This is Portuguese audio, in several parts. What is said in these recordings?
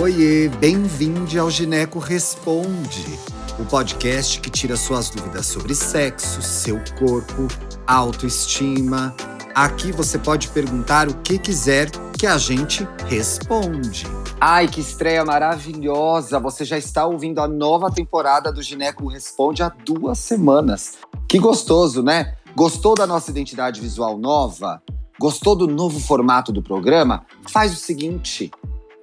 Oiê, bem-vindo ao Gineco Responde, o podcast que tira suas dúvidas sobre sexo, seu corpo, autoestima. Aqui você pode perguntar o que quiser que a gente responde. Ai, que estreia maravilhosa! Você já está ouvindo a nova temporada do Gineco Responde há duas semanas. Que gostoso, né? Gostou da nossa identidade visual nova? Gostou do novo formato do programa? Faz o seguinte: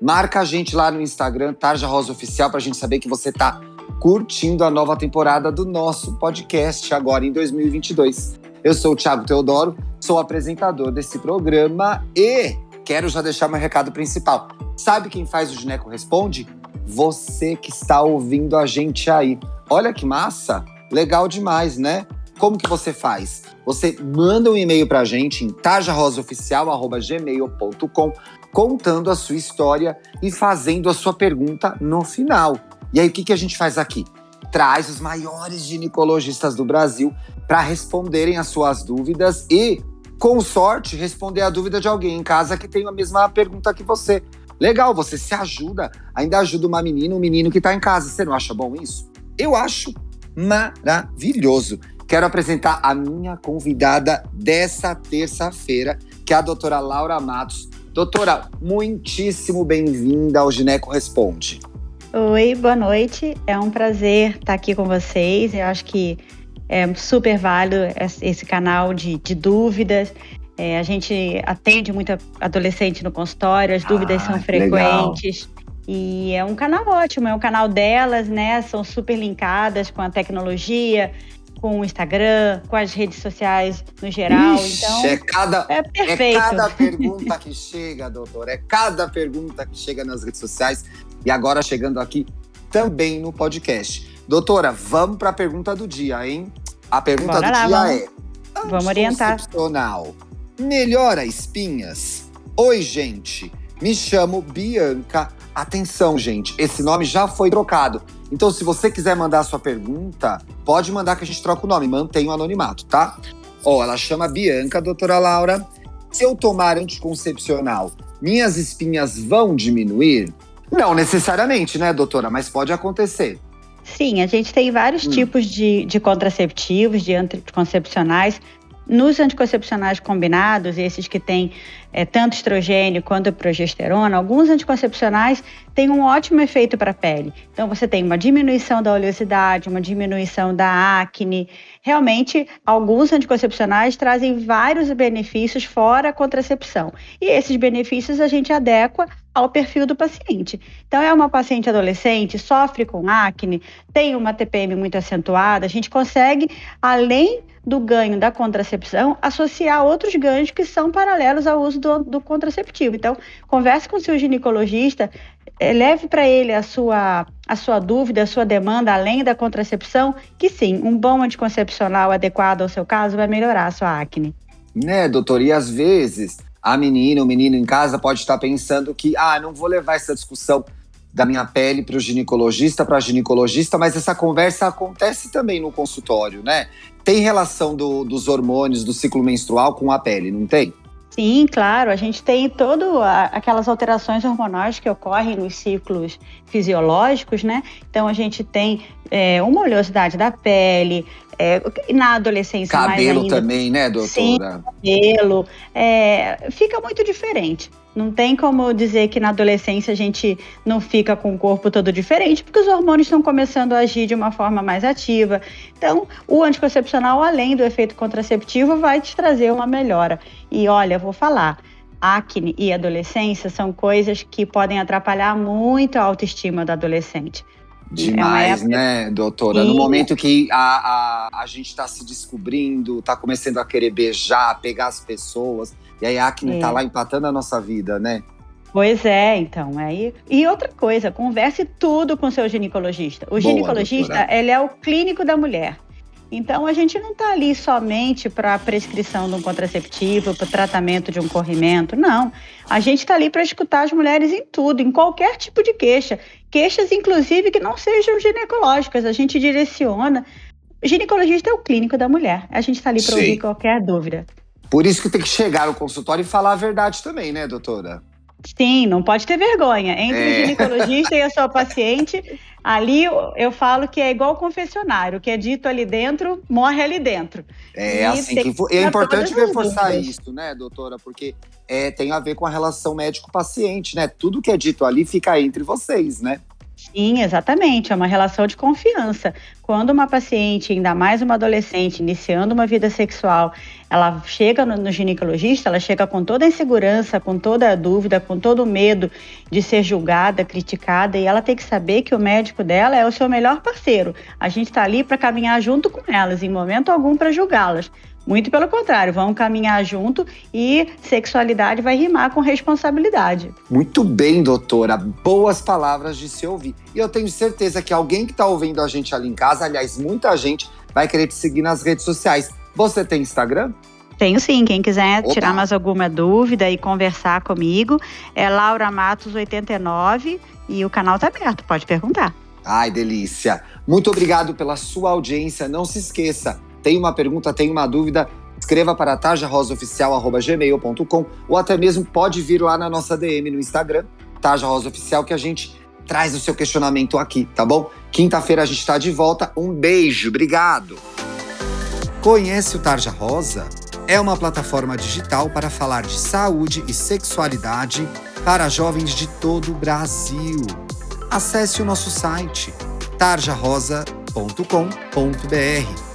marca a gente lá no Instagram, Tarja Rosa Oficial, para a gente saber que você está curtindo a nova temporada do nosso podcast agora em 2022. Eu sou o Thiago Teodoro, sou apresentador desse programa e quero já deixar meu recado principal. Sabe quem faz o Gineco Responde? Você que está ouvindo a gente aí. Olha que massa! Legal demais, né? Como que você faz? Você manda um e-mail para a gente em tarjarosaoficial.gmail.com contando a sua história e fazendo a sua pergunta no final. E aí, o que, que a gente faz aqui? Traz os maiores ginecologistas do Brasil para responderem as suas dúvidas e, com sorte, responder a dúvida de alguém em casa que tem a mesma pergunta que você. Legal, você se ajuda, ainda ajuda uma menina, um menino que está em casa. Você não acha bom isso? Eu acho maravilhoso. Quero apresentar a minha convidada dessa terça-feira, que é a doutora Laura Matos. Doutora, muitíssimo bem-vinda ao Gineco Responde. Oi, boa noite. É um prazer estar aqui com vocês. Eu acho que é super válido esse canal de, de dúvidas. É, a gente atende muito adolescente no consultório, as dúvidas ah, são frequentes. Legal. E é um canal ótimo, é um canal delas, né? São super linkadas com a tecnologia, com o Instagram, com as redes sociais no geral. Ixi, então, é cada, é, perfeito. é cada pergunta que chega, doutor. É cada pergunta que chega nas redes sociais e agora chegando aqui também no podcast. Doutora, vamos para a pergunta do dia, hein? A pergunta Bora do lá, dia vamos, é: vamos orientar. Melhora espinhas? Oi, gente. Me chamo Bianca. Atenção, gente, esse nome já foi trocado. Então, se você quiser mandar a sua pergunta, pode mandar que a gente troca o nome, mantém o anonimato, tá? Ó, ela chama Bianca, doutora Laura. Se eu tomar anticoncepcional, minhas espinhas vão diminuir? Não necessariamente, né, doutora? Mas pode acontecer. Sim, a gente tem vários hum. tipos de, de contraceptivos, de anticoncepcionais. Nos anticoncepcionais combinados, esses que têm é, tanto estrogênio quanto progesterona, alguns anticoncepcionais têm um ótimo efeito para a pele. Então, você tem uma diminuição da oleosidade, uma diminuição da acne. Realmente, alguns anticoncepcionais trazem vários benefícios fora a contracepção. E esses benefícios a gente adequa ao perfil do paciente. Então, é uma paciente adolescente, sofre com acne, tem uma TPM muito acentuada, a gente consegue, além do ganho da contracepção associar outros ganhos que são paralelos ao uso do, do contraceptivo. Então, converse com o seu ginecologista, eh, leve para ele a sua, a sua dúvida, a sua demanda, além da contracepção, que sim, um bom anticoncepcional adequado ao seu caso vai melhorar a sua acne. Né, doutor? E às vezes a menina, o menino em casa pode estar pensando que, ah, não vou levar essa discussão da minha pele para o ginecologista, para a ginecologista, mas essa conversa acontece também no consultório, né? Tem relação do, dos hormônios do ciclo menstrual com a pele, não tem? Sim, claro. A gente tem todas aquelas alterações hormonais que ocorrem nos ciclos fisiológicos, né? Então a gente tem é, uma oleosidade da pele, é, na adolescência cabelo mais ainda. também, né, doutora? Sim, cabelo. É, fica muito diferente. Não tem como dizer que na adolescência a gente não fica com o corpo todo diferente, porque os hormônios estão começando a agir de uma forma mais ativa. Então, o anticoncepcional, além do efeito contraceptivo, vai te trazer uma melhora. E olha, vou falar, acne e adolescência são coisas que podem atrapalhar muito a autoestima do adolescente. Demais, é né, doutora? No momento que a, a, a gente está se descobrindo, está começando a querer beijar, pegar as pessoas, e aí a acne está é. lá empatando a nossa vida, né? Pois é, então. Aí... E outra coisa, converse tudo com o seu ginecologista. O Boa, ginecologista, doutora. ele é o clínico da mulher. Então, a gente não está ali somente para a prescrição de um contraceptivo, para o tratamento de um corrimento, não. A gente está ali para escutar as mulheres em tudo, em qualquer tipo de queixa. Queixas, inclusive, que não sejam ginecológicas. A gente direciona. O ginecologista é o clínico da mulher. A gente está ali para ouvir qualquer dúvida. Por isso que tem que chegar no consultório e falar a verdade também, né, doutora? Sim, não pode ter vergonha. Entre é. o ginecologista e a sua paciente, ali eu falo que é igual confessionário. O que é dito ali dentro, morre ali dentro. É, e assim que é importante reforçar isso, né, doutora? Porque é, tem a ver com a relação médico-paciente, né? Tudo que é dito ali fica entre vocês, né? Sim, exatamente. É uma relação de confiança. Quando uma paciente, ainda mais uma adolescente, iniciando uma vida sexual, ela chega no, no, ginecologista, ela chega com toda a insegurança, com toda a dúvida, com todo o medo de ser julgada, criticada, e ela tem que saber que o médico dela é o seu melhor parceiro. A gente está ali para caminhar junto com elas, em momento algum para julgá-las. Muito pelo contrário, vamos caminhar junto e sexualidade vai rimar com responsabilidade. Muito bem, doutora. Boas palavras de se ouvir. E eu tenho certeza que alguém que está ouvindo a gente ali em casa, aliás, muita gente, vai querer te seguir nas redes sociais. Você tem Instagram? Tenho sim. Quem quiser Opa. tirar mais alguma dúvida e conversar comigo, é Laura Matos 89 e o canal está aberto, pode perguntar. Ai, delícia. Muito obrigado pela sua audiência. Não se esqueça, tem uma pergunta, tem uma dúvida, escreva para tajarosaoficial.gmail.com ou até mesmo pode vir lá na nossa DM no Instagram, Taja Rosa Oficial, que a gente traz o seu questionamento aqui, tá bom? Quinta-feira a gente está de volta. Um beijo, obrigado! Conhece o Tarja Rosa? É uma plataforma digital para falar de saúde e sexualidade para jovens de todo o Brasil. Acesse o nosso site tarjarosa.com.br